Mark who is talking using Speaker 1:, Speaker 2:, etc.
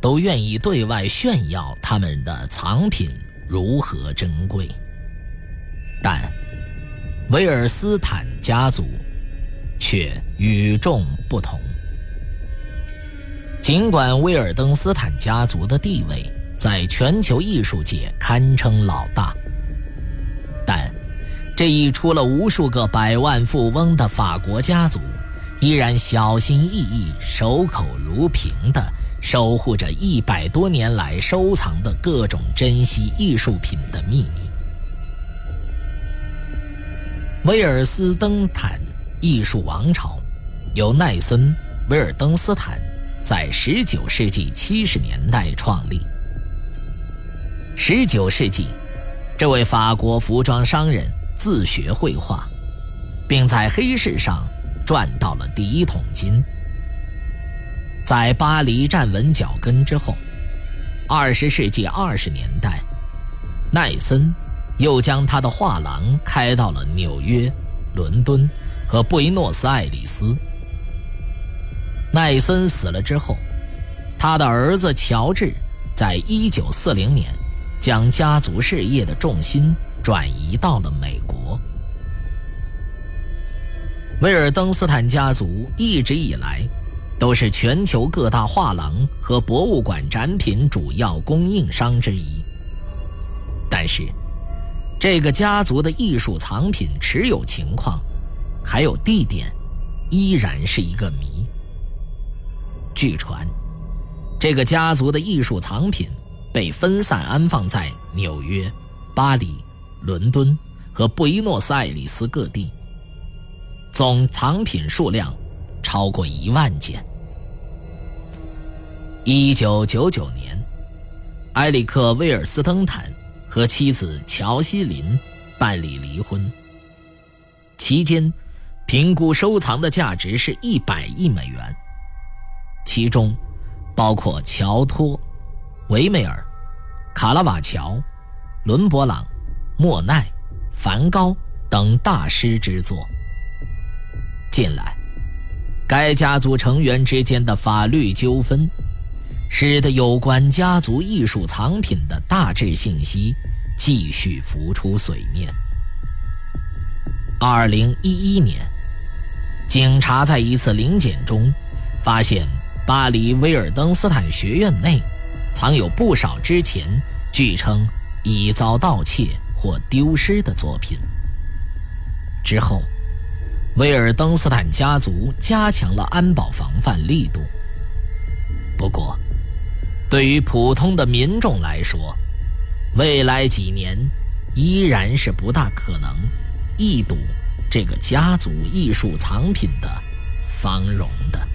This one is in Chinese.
Speaker 1: 都愿意对外炫耀他们的藏品如何珍贵，但维尔斯坦家族却与众不同。尽管威尔登斯坦家族的地位在全球艺术界堪称老大，但这一出了无数个百万富翁的法国家族。依然小心翼翼、守口如瓶地守护着一百多年来收藏的各种珍稀艺术品的秘密。威尔斯登坦艺术王朝由奈森·威尔登斯坦在19世纪70年代创立。19世纪，这位法国服装商人自学绘画，并在黑市上。赚到了第一桶金，在巴黎站稳脚跟之后，二十世纪二十年代，奈森又将他的画廊开到了纽约、伦敦和布宜诺斯艾利斯。奈森死了之后，他的儿子乔治在一九四零年将家族事业的重心转移到了美国。威尔登斯坦家族一直以来都是全球各大画廊和博物馆展品主要供应商之一，但是这个家族的艺术藏品持有情况还有地点依然是一个谜。据传，这个家族的艺术藏品被分散安放在纽约、巴黎、伦敦和布宜诺斯艾利斯各地。总藏品数量超过一万件。一九九九年，埃里克·威尔斯登坦和妻子乔西琳办理离婚。期间，评估收藏的价值是一百亿美元，其中包括乔托、维梅尔、卡拉瓦乔、伦勃朗、莫奈、梵高等大师之作。近来，该家族成员之间的法律纠纷，使得有关家族艺术藏品的大致信息继续浮出水面。二零一一年，警察在一次临检中，发现巴黎威尔登斯坦学院内藏有不少之前据称已遭盗窃或丢失的作品。之后。威尔登斯坦家族加强了安保防范力度。不过，对于普通的民众来说，未来几年依然是不大可能一睹这个家族艺术藏品的芳容的。